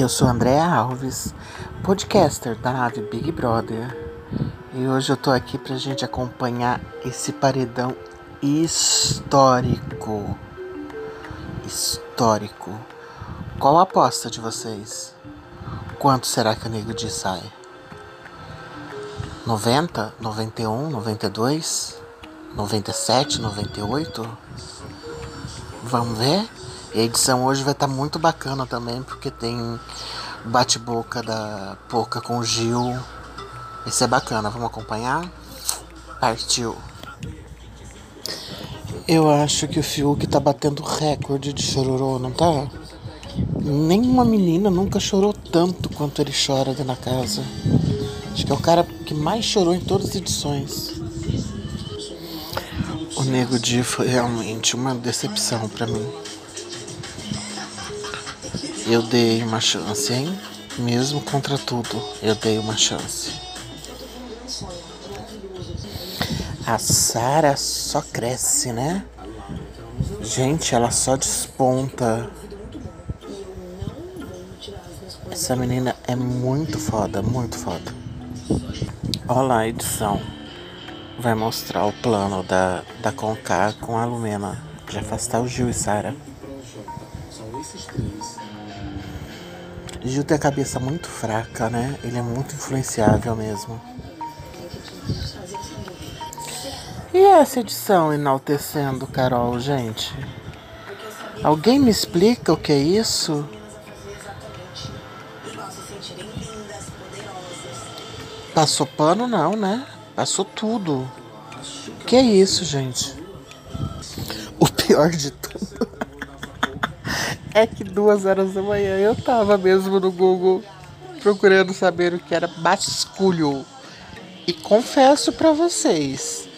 Eu sou André Alves, podcaster da nave Big Brother, e hoje eu tô aqui pra gente acompanhar esse paredão histórico. Histórico. Qual a aposta de vocês? Quanto será que o Nego Di sai? 90, 91, 92, 97, 98? Vamos ver? E a edição hoje vai estar tá muito bacana também, porque tem bate-boca da Poca com Gil. Esse é bacana, vamos acompanhar? Partiu. Eu acho que o Fiuk tá batendo recorde de chororô, não tá? Nenhuma menina nunca chorou tanto quanto ele chora dentro da casa. Acho que é o cara que mais chorou em todas as edições. O Nego Di foi realmente uma decepção para mim. Eu dei uma chance, hein? Mesmo contra tudo, eu dei uma chance. A Sara só cresce, né? Gente, ela só desponta. Essa menina é muito foda, muito foda. Olha lá a edição. Vai mostrar o plano da, da Conká com a Lumena. De afastar o Gil e Sara. Gil tem a cabeça muito fraca, né? Ele é muito influenciável mesmo. E essa edição enaltecendo Carol, gente? Alguém me explica o que é isso? Passou pano não, né? Passou tudo. Que é isso, gente? O pior de tudo é que duas horas da manhã eu tava mesmo no Google procurando saber o que era basculho. E confesso para vocês,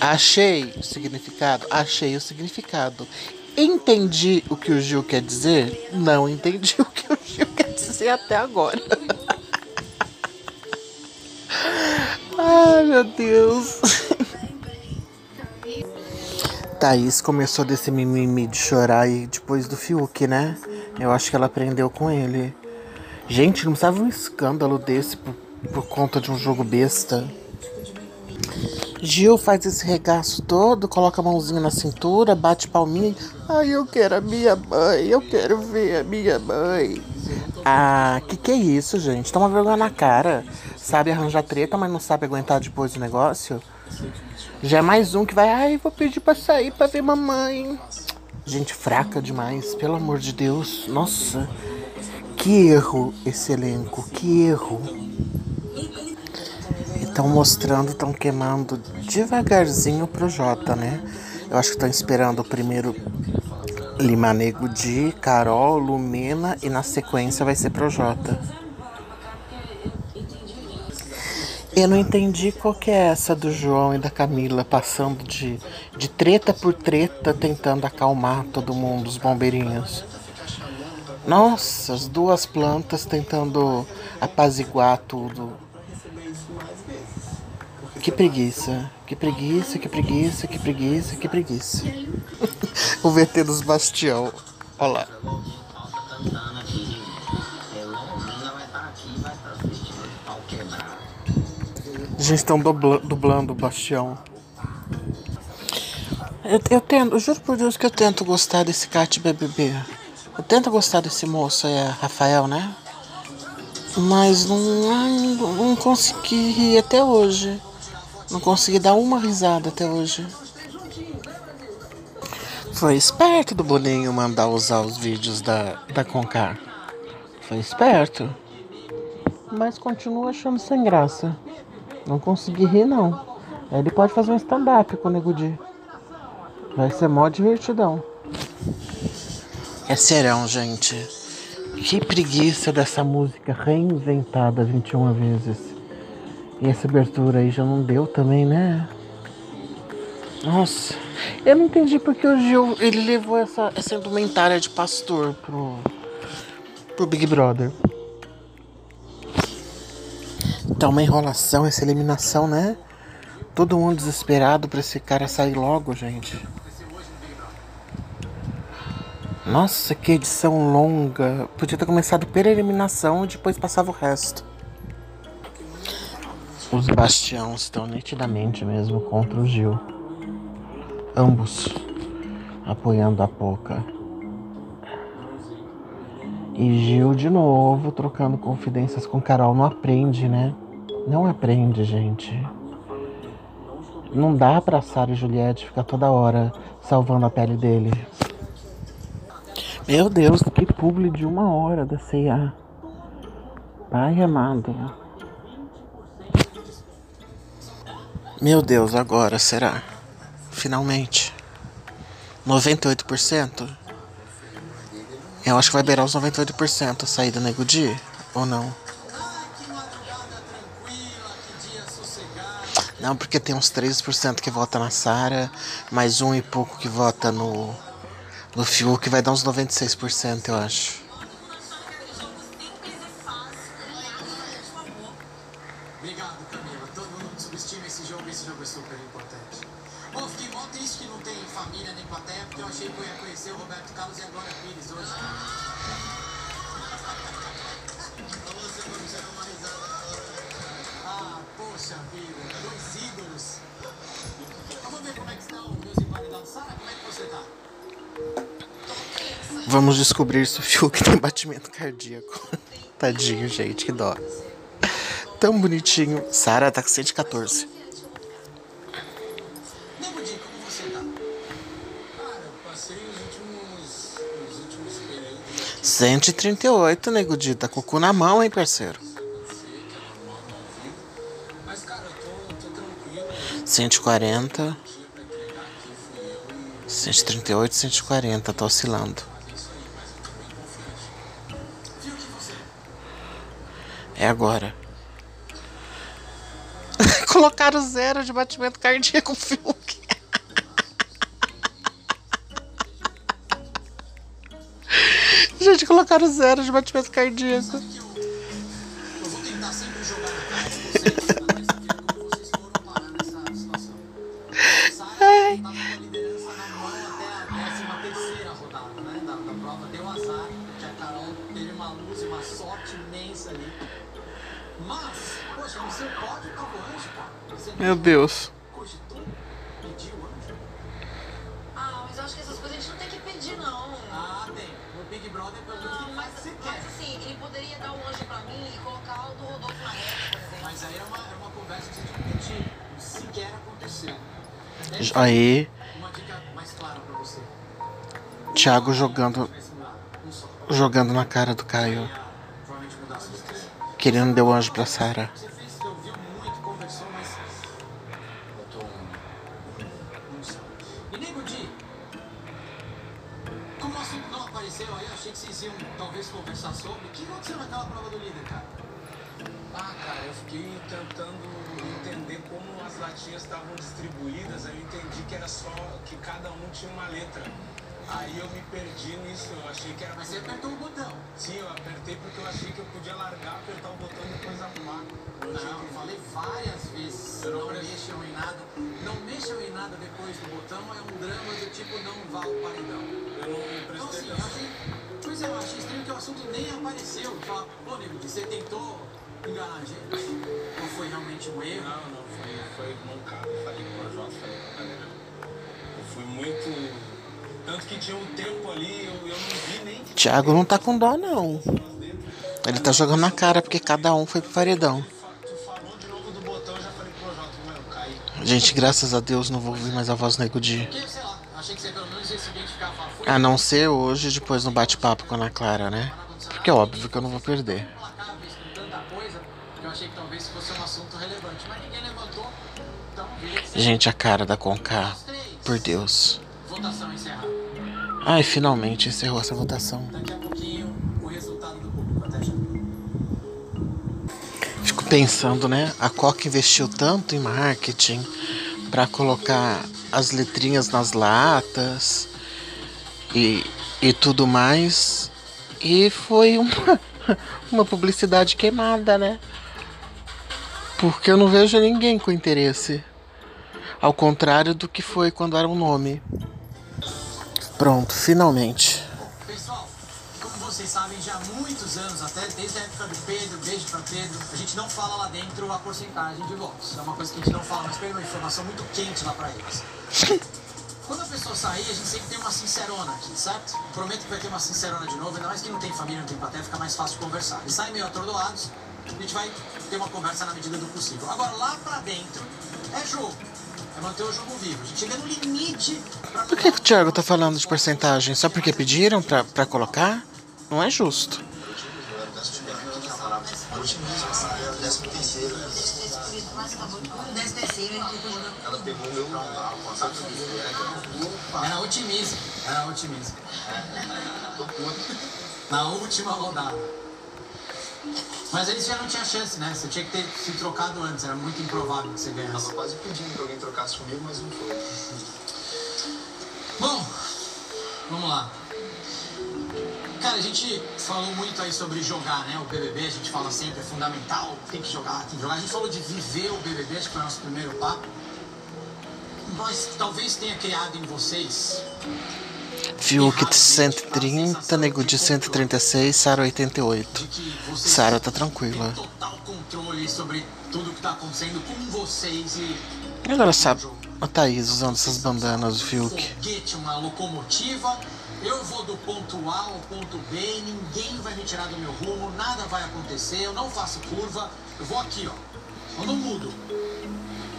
achei o significado, achei o significado. Entendi o que o Gil quer dizer? Não entendi o que o Gil quer dizer até agora. Ai, meu Deus. Thaís começou desse mimimi de chorar e depois do Fiuk, né? Eu acho que ela aprendeu com ele. Gente, não precisava um escândalo desse por, por conta de um jogo besta. Gil faz esse regaço todo, coloca a mãozinha na cintura, bate palminha. Ai, eu quero a minha mãe, eu quero ver a minha mãe. Ah, que que é isso, gente? Toma vergonha na cara. Sabe arranjar treta, mas não sabe aguentar depois o negócio? Já é mais um que vai, ai, vou pedir pra sair pra ver mamãe. Gente fraca demais, pelo amor de Deus. Nossa, que erro esse elenco, que erro. Estão mostrando, estão queimando devagarzinho pro Jota, né? Eu acho que estão esperando o primeiro Lima Nego de Carol, Lumena e na sequência vai ser pro Jota. Eu não entendi qual que é essa do João e da Camila passando de, de treta por treta, tentando acalmar todo mundo, os bombeirinhos. Nossa, as duas plantas tentando apaziguar tudo. Que preguiça, que preguiça, que preguiça, que preguiça, que preguiça. o VT dos Bastião. Olha lá. Gente estão dublando o Bastião. Eu, eu tento, juro por Deus que eu tento gostar desse Cat BBB. Eu tento gostar desse moço aí, Rafael, né? Mas não, não, não consegui rir até hoje. Não consegui dar uma risada até hoje. Foi esperto do Boninho mandar usar os vídeos da, da Concar. Foi esperto. Mas continuo achando sem graça. Não consegui rir, não. Ele pode fazer um stand-up com o Nego Di. Vai ser mó divertidão. É serão, gente. Que preguiça dessa música reinventada 21 vezes. E essa abertura aí já não deu também, né? Nossa, eu não entendi porque o Gil ele levou essa, essa indumentária de pastor pro, pro Big Brother. Tá uma enrolação essa eliminação, né? Todo mundo desesperado pra esse cara sair logo, gente. Nossa, que edição longa. Podia ter começado pela eliminação e depois passava o resto. Os Bastião estão nitidamente mesmo contra o Gil. Ambos apoiando a Poca. E Gil de novo trocando confidências com Carol. Não aprende, né? Não aprende, gente. Não dá pra Sara e Juliette ficar toda hora salvando a pele dele. Meu Deus, que publi de uma hora da C&A. Pai amado. Meu Deus, agora será? Finalmente. 98%? Eu acho que vai beirar os 98% a saída Nego Di, ou não? Não, porque tem uns 3% que vota na Sara, mais um e pouco que vota no no Fiuk vai dar uns 96%, eu acho. Vamos descobrir se o Fiuk tem batimento cardíaco. Tadinho, gente, que dó. Tão bonitinho. Sara tá com 114. 138, nego Di. Tá com o cu na mão, hein, parceiro? 140. 138, 140, tá oscilando. Agora. Colocaram zero de batimento cardíaco Fiuk. Gente, colocaram zero de batimento cardíaco. Clara pra você. Thiago jogando. Jogando na cara do Caio. Querendo deu anjo pra Sara. Como o assunto não apareceu aí, achei que vocês iam talvez conversar sobre. O que aconteceu naquela prova do líder, cara? Ah, cara, eu fiquei tentando entender como as latinhas estavam distribuídas. Aí eu entendi que era só que cada um tinha uma letra. Aí eu me perdi nisso, eu achei que era. Mas você apertou o botão? Sim, eu apertei porque eu achei que eu podia largar, apertar o botão e depois arrumar. Eu não, eu falei várias vezes. Eu não, não mexam em nada. Não mexam em nada depois do botão, é um drama do tipo não vá ao paredão. Eu não prestei então, assim, atenção. Achei, pois é, eu achei estranho que o assunto nem apareceu. Fala, pô, nego, você tentou enganar a gente? Ou foi realmente um erro? Não, não, foi, foi mancado. Falei com o Jota, falei com a galera. Eu fui muito tanto que tinha um tempo ali, eu, eu não vi nem. Thiago não tá com dó, não. Ele tá jogando na cara porque cada um foi pro paredão. Gente, graças a Deus não vou ouvir mais a voz do Nego Di. A não ser hoje, depois no bate-papo com a Ana Clara, né? Porque é óbvio que eu não vou perder. Gente, a cara da Conká. Por Deus. Ai, finalmente encerrou essa votação. Daqui a pouquinho, o resultado do público até já. Fico pensando, né? A Coca investiu tanto em marketing para colocar as letrinhas nas latas e, e tudo mais. E foi uma, uma publicidade queimada, né? Porque eu não vejo ninguém com interesse. Ao contrário do que foi quando era um nome. Pronto, finalmente. vocês sabem, já há muitos anos, até desde a época do Pedro, beijo pra Pedro, a gente não fala lá dentro a porcentagem de votos. É uma coisa que a gente não fala, mas pega uma informação muito quente lá pra eles. Quando a pessoa sair, a gente sempre tem uma sincerona aqui, certo? Prometo que vai ter uma sincerona de novo, ainda mais que não tem família, não tem plateia, fica mais fácil conversar. Eles saem meio atordoados, a gente vai ter uma conversa na medida do possível. Agora, lá pra dentro, é jogo. É manter o jogo vivo. A gente chega no limite Por que, que o Thiago tá falando de porcentagem? Só porque pediram pra, pra colocar? Não é justo. Ela pegou o meu Era otimismo, era otimismo. Na última rodada. Mas eles já não tinham chance, né? Você tinha que ter se trocado antes, era muito improvável que você ganhasse. Tava quase pedindo que alguém trocasse comigo, mas não foi. Bom, vamos lá. Cara, a gente falou muito aí sobre jogar, né? O BBB, a gente fala sempre, é fundamental, tem que jogar, tem que jogar. A gente falou de viver o BBB, acho que foi o nosso primeiro papo. Mas talvez tenha criado em vocês Fiuk de 130, Nego de 136, Sara 88. de que vocês Sara tá tranquila. e agora sabe a Thaís usando essas bandanas do Fiuk. Eu vou do ponto A ao ponto B, ninguém vai me tirar do meu rumo, nada vai acontecer, eu não faço curva, eu vou aqui, ó. Eu não mudo.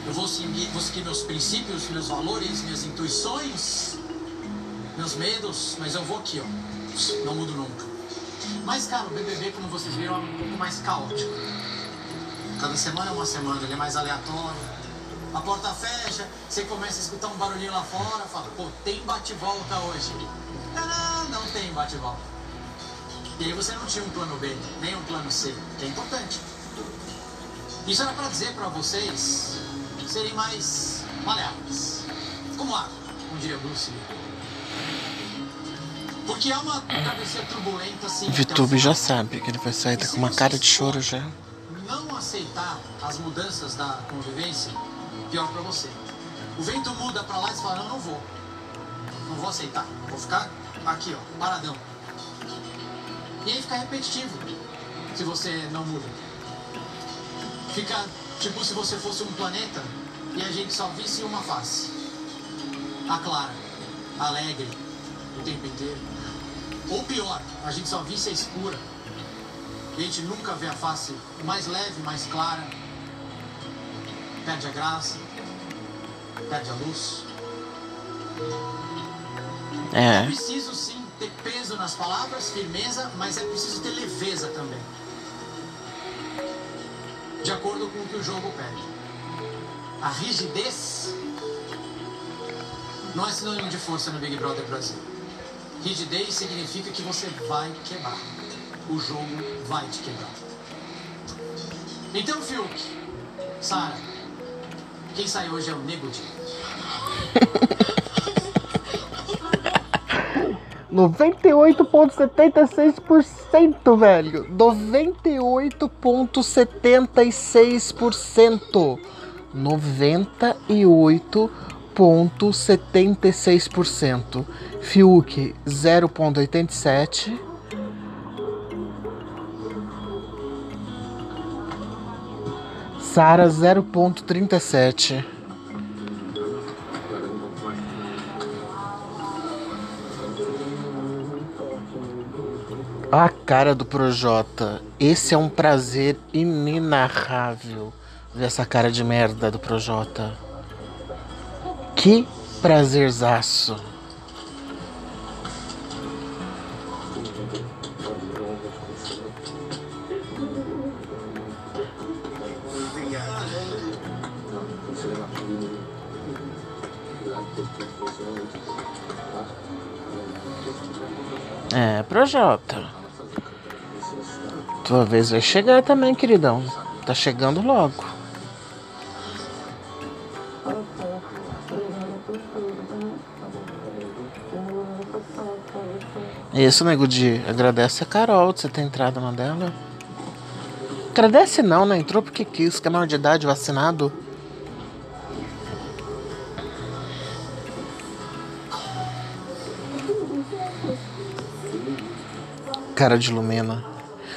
Eu vou seguir, vou seguir meus princípios, meus valores, minhas intuições, meus medos, mas eu vou aqui, ó. Não mudo nunca. Mas, cara, o BBB, como vocês viram, é um pouco mais caótico. Cada semana é uma semana, ele é mais aleatório. A porta fecha, você começa a escutar um barulhinho lá fora, fala, pô, tem bate-volta hoje. Não, não tem bate-volta. E aí você não tinha um plano B, nem um plano C, que é importante. Isso era pra dizer pra vocês serem mais maleáveis. Como água, como diria Bruce Lee. Porque é uma travessia turbulenta, assim. Vitube já sabe que ele vai sair tá com uma cara de choro já. não aceitar as mudanças da convivência, pior pra você. O vento muda pra lá e você fala, não, não vou. Não vou aceitar. Vou ficar aqui, ó, paradão. E aí fica repetitivo se você não muda. Fica tipo se você fosse um planeta e a gente só visse uma face. A clara, alegre, o tempo inteiro. Ou pior, a gente só visse a escura. A gente nunca vê a face mais leve, mais clara. Perde a graça, perde a luz. É É. preciso sim ter peso nas palavras, firmeza, mas é preciso ter leveza também. De acordo com o que o jogo pede. A rigidez não é sinônimo de força no Big Brother Brasil. Rigidez significa que você vai quebrar. O jogo vai te quebrar. Então, Fiuk, Sara, quem sai hoje é o Nego Di. 98,76%, velho. 98,76%. 98,76%. Fiuk 0,87%. Sara 0,37%. A cara do Projota. Esse é um prazer inenarrável ver essa cara de merda do Projota. Que prazerzaço. É, Projota. Tua vez vai chegar também, queridão. Tá chegando logo. Isso, nego de agradece a Carol de você ter entrado na dela. Agradece não, né? Entrou porque quis, que é maior de idade, vacinado. Cara de Lumena.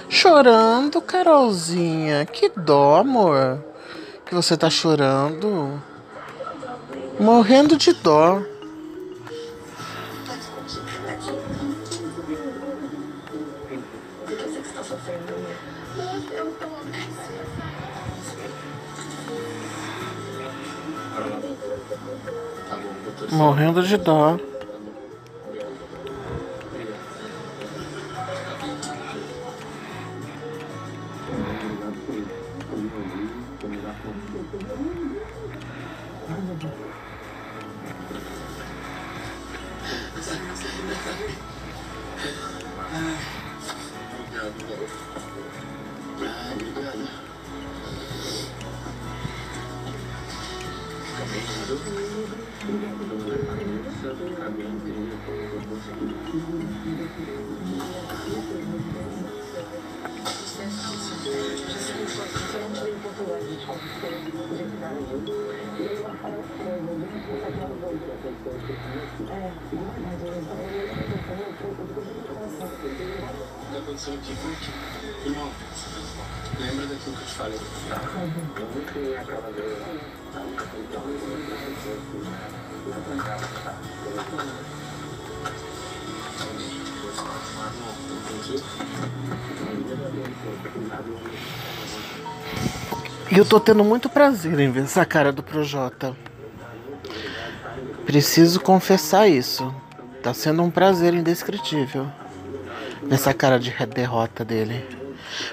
Chorando, Carolzinha. Que dó, amor. Que você tá chorando. Morrendo de dó. Morrendo de dó. O que aconteceu aqui foi que, irmão, lembra daquilo que eu te falei? E eu tô tendo muito prazer em ver essa cara do Projota. Preciso confessar isso. Tá sendo um prazer indescritível. Ver Essa cara de derrota dele.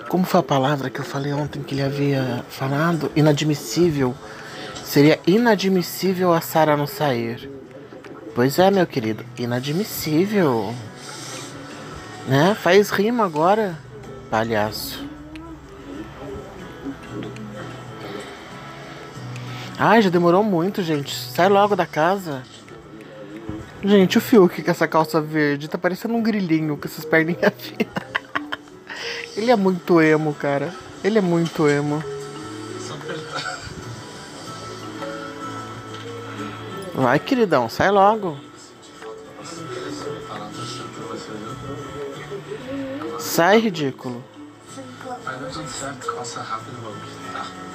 Como foi a palavra que eu falei ontem que ele havia falado? Inadmissível. Seria inadmissível a Sara não sair. Pois é, meu querido, inadmissível. Né? Faz rima agora, palhaço. Ai, já demorou muito, gente. Sai logo da casa. Gente, o Fiuk com essa calça verde tá parecendo um grilinho com essas perninhas finas. Ele é muito emo, cara. Ele é muito emo. Vai, queridão, sai logo. Sai, ridículo. Vai dar tudo certo, passa rápido, vamos. Tá.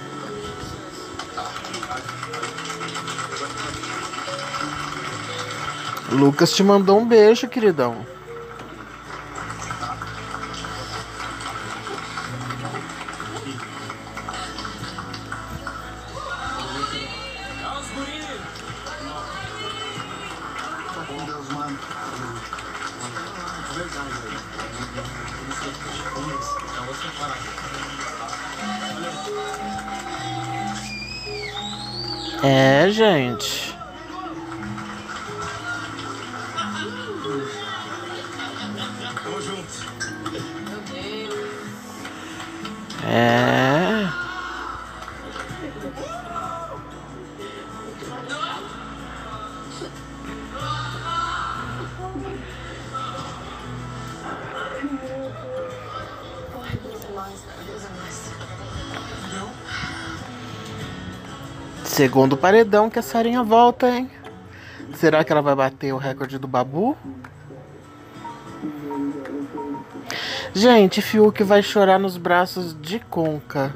Lucas te mandou um beijo, queridão. Com Deus, É. Segundo paredão que a Sarinha volta, hein? Será que ela vai bater o recorde do Babu? Gente, Fiuk vai chorar nos braços de Conca.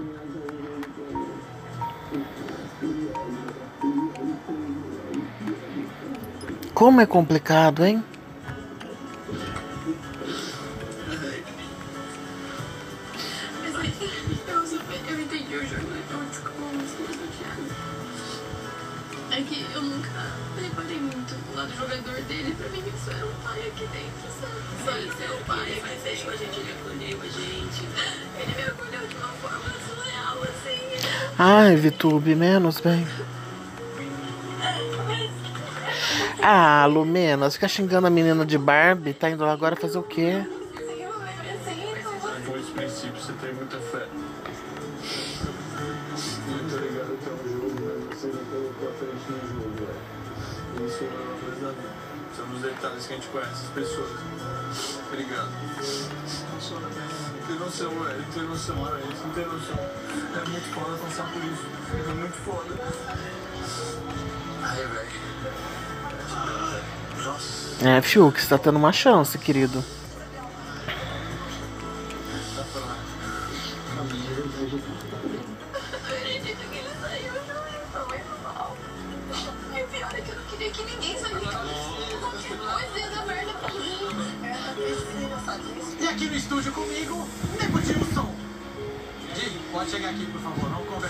Como é complicado, hein? Ai, Vitube, menos bem. Ah, Lumena, fica xingando a menina de Barbie, tá indo lá agora fazer o quê? Você tem muita fé. Muito jogo, mas você não colocou a frente no jogo. Isso é da vida. São os detalhes que a gente conhece as pessoas. Obrigado. Tem noção, velho. Tem noção, velho. Você não tem noção. É muito foda passar por isso. É muito foda. Ai, velho. Nossa. É, Fiuk, você tá tendo uma chance, querido.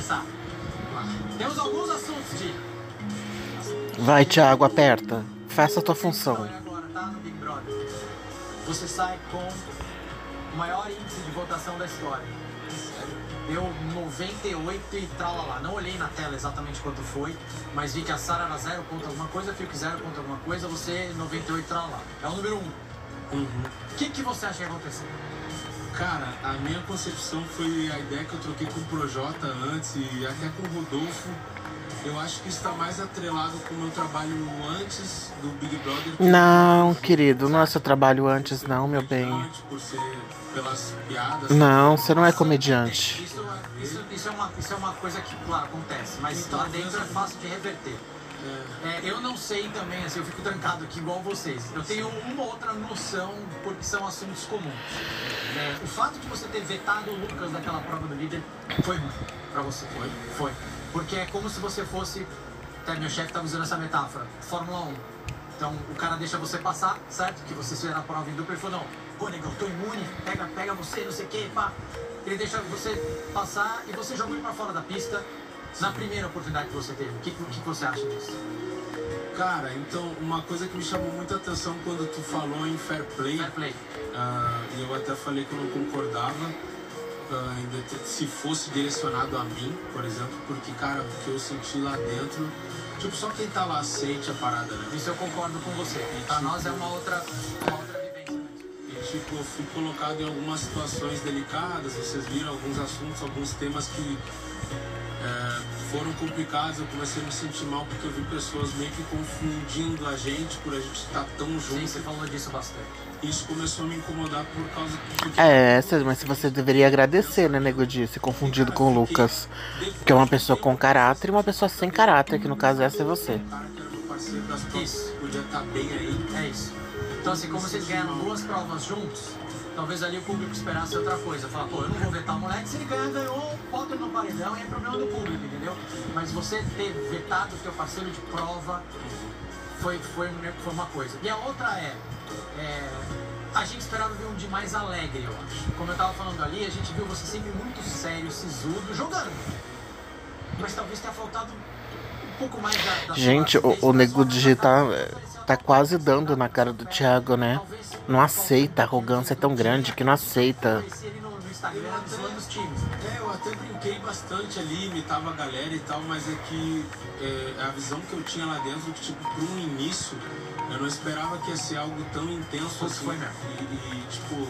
Conversar. Temos alguns assuntos, Di. Vai, Thiago, aperta. Faça a tua função. Agora, tá? No Big Brother. Você sai com o maior índice de votação da história. Deu 98 e tralalá. Não olhei na tela exatamente quanto foi, mas vi que a Sara era 0 ponto alguma coisa, Fiuk 0 ponto alguma coisa, você 98 e tralalá. É o número 1. Um. Uhum. O que, que você acha que aconteceu? Cara, a minha concepção foi a ideia que eu troquei com o Projota antes e até com o Rodolfo. Eu acho que está mais atrelado com o meu trabalho antes do Big Brother. Não, querido, não é seu trabalho antes, não, meu bem. Antes, por ser pelas piadas. Não, você não é comediante. Isso, isso, isso, é, uma, isso é uma coisa que, claro, acontece, mas Então, lá dentro é fácil de reverter. É, eu não sei também, assim, eu fico trancado aqui igual vocês. Eu tenho uma outra noção porque são assuntos comuns. É, o fato de você ter vetado o Lucas daquela prova do líder foi ruim pra você. Foi? Foi. Porque é como se você fosse. Até meu chefe tava usando essa metáfora. Fórmula 1. Então o cara deixa você passar, certo? Que você fizer a prova em dupla e falou, não, pô negão, tô imune, pega, pega você, não sei o que, pá. Ele deixa você passar e você joga ele pra fora da pista na primeira oportunidade que você teve. O que, que você acha disso? Cara, então uma coisa que me chamou muita atenção quando tu falou em fair play, Fair play. ah, e eu até falei que eu não concordava det- se fosse direcionado a mim, por exemplo, porque, cara, o que eu senti lá dentro, tipo, só quem tá lá sente a parada, né? Isso eu concordo com você. Pra nós é uma outra, uma outra vivência mesmo. E tipo, eu fui colocado em algumas situações delicadas, vocês viram alguns assuntos, alguns temas que foram complicados, eu comecei a me sentir mal porque eu vi pessoas meio que confundindo a gente por a gente estar tão Sim, junto. você falou disso bastante. Isso começou a me incomodar por causa que. É, mas você deveria agradecer, né, nego de ser confundido com o Lucas. Que é uma pessoa com caráter e uma pessoa sem caráter, que no caso essa é você. Isso. podia estar bem aí. É isso. Então, assim, como vocês ganharam duas provas juntos, talvez ali o público esperasse outra coisa. Falar, pô, eu não vou vetar o moleque, se ele ganhar, ganhou, bota ele no paredão e é problema do público, entendeu? Mas você ter vetado o teu parceiro de prova foi, foi, foi uma coisa. E a outra é, é, a gente esperava ver um de mais alegre, eu acho. Como eu tava falando ali, a gente viu você sempre muito sério, sisudo, jogando. Mas talvez tenha faltado um pouco mais da. da Gente, o, o nego é, só- tá quase dando na cara do Thiago, né? Não aceita, a arrogância é tão grande que não aceita. Ele os times. É, eu até brinquei bastante ali, imitava a galera e tal, mas é que é, a visão que eu tinha lá dentro, que tipo, para um início, eu não esperava que ia ser algo tão intenso assim. foi mesmo. E, e, tipo,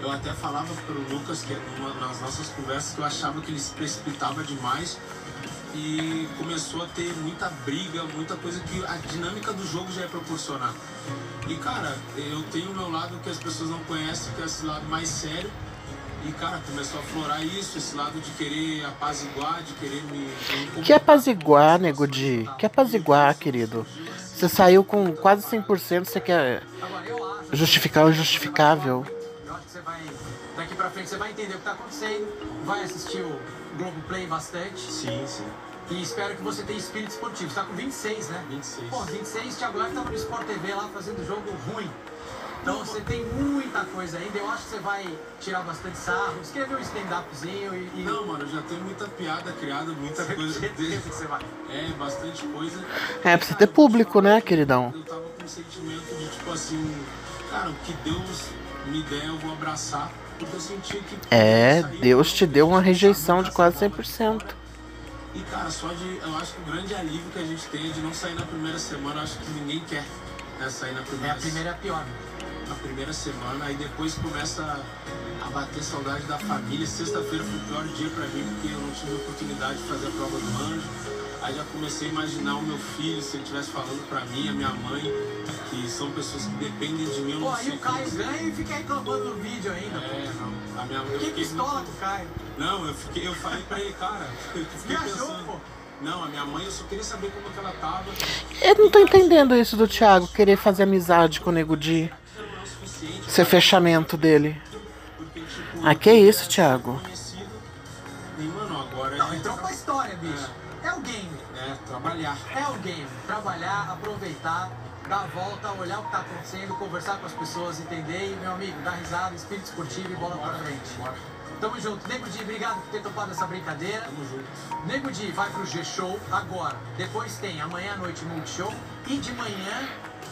eu até falava pro Lucas que numa, nas nossas conversas que eu achava que ele se precipitava demais e começou a ter muita briga, muita coisa que a dinâmica do jogo já ia proporcionar. E cara, eu tenho o meu lado que as pessoas não conhecem, que é esse lado mais sério. E cara, começou a florar isso, esse lado de querer apaziguar, de querer me. me Que apaziguar, nego de. Que apaziguar, querido. Você saiu com quase 100%, você quer Agora, eu acho. justificar o injustificável. Eu acho que você vai. Daqui pra frente você vai entender o que tá acontecendo. Vai assistir o Globoplay bastante. Sim, sim. E espero que você tenha espírito esportivo. Você tá com 26, né? 26. Pô, 26, Thiago Live tava no Sport TV lá fazendo jogo ruim. Então você tem muita coisa ainda. Eu acho que você vai tirar bastante sarro, escrever um stand-upzinho e. e... Não, mano, eu já tenho muita piada criada, muita coisa certeza dele. que você vai. É, bastante coisa. É, pra você ter público, né, queridão? Eu tava com um sentimento de tipo assim, cara, o que Deus me der eu vou abraçar. É, Deus te deu uma rejeição de quase forma. 100%. E cara, só de. Eu acho que o grande alívio que a gente tem é de não sair na primeira semana. Eu acho que ninguém quer né, sair na É primeira a primeira é a pior. né? na primeira semana, aí depois começa a bater saudade da família. Sexta-feira foi o pior dia pra mim, porque eu não tive oportunidade de fazer a prova do anjo. Aí já comecei a imaginar o meu filho, se ele estivesse falando pra mim, a minha mãe, que são pessoas que dependem de mim. Pô, não aí o Caio como- ganha e fica reclamando no vídeo ainda. É, não. A minha mãe, eu Que fiquei pistola muito- com o Caio. Não, eu, fiquei, eu falei pra ele, cara, eu fiquei Viajou, pensando. pô. Não, a minha mãe, eu só queria saber como que ela tava. Eu não tô entendendo isso do Thiago, querer fazer amizade com o nego é. Ser fechamento dele. Porque, tipo, Ah, que isso, Thiago? conhecido. E, mano, agora Não, é, entrou pra história, bicho. É o game. é trabalhar. É o game. Trabalhar, aproveitar. Dar a volta, olhar o que tá acontecendo, conversar com as pessoas, entender e, meu amigo, dar risada, espírito esportivo e bola pra frente. Tamo junto. Nego Di, obrigado por ter topado essa brincadeira. Tamo junto. Nego Di vai pro G-Show agora. Depois tem amanhã à noite Multishow. E de manhã,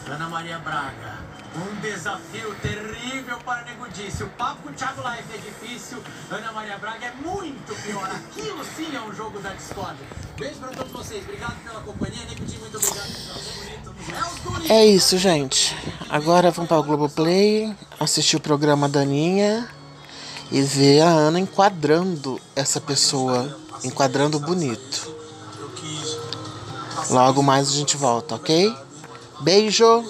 Ana Maria Braga. Um desafio terrível para Nego Di. Se o papo com o Thiago Life é difícil, Ana Maria Braga é muito pior. Aquilo sim é um jogo da discórdia. Beijo pra todos vocês. Obrigado pela companhia. Nego Di, muito obrigado. É isso, gente. Agora vamos para o Globoplay, assistir o programa da Aninha e ver a Ana enquadrando essa pessoa, enquadrando bonito. Logo mais a gente volta, ok? Beijo!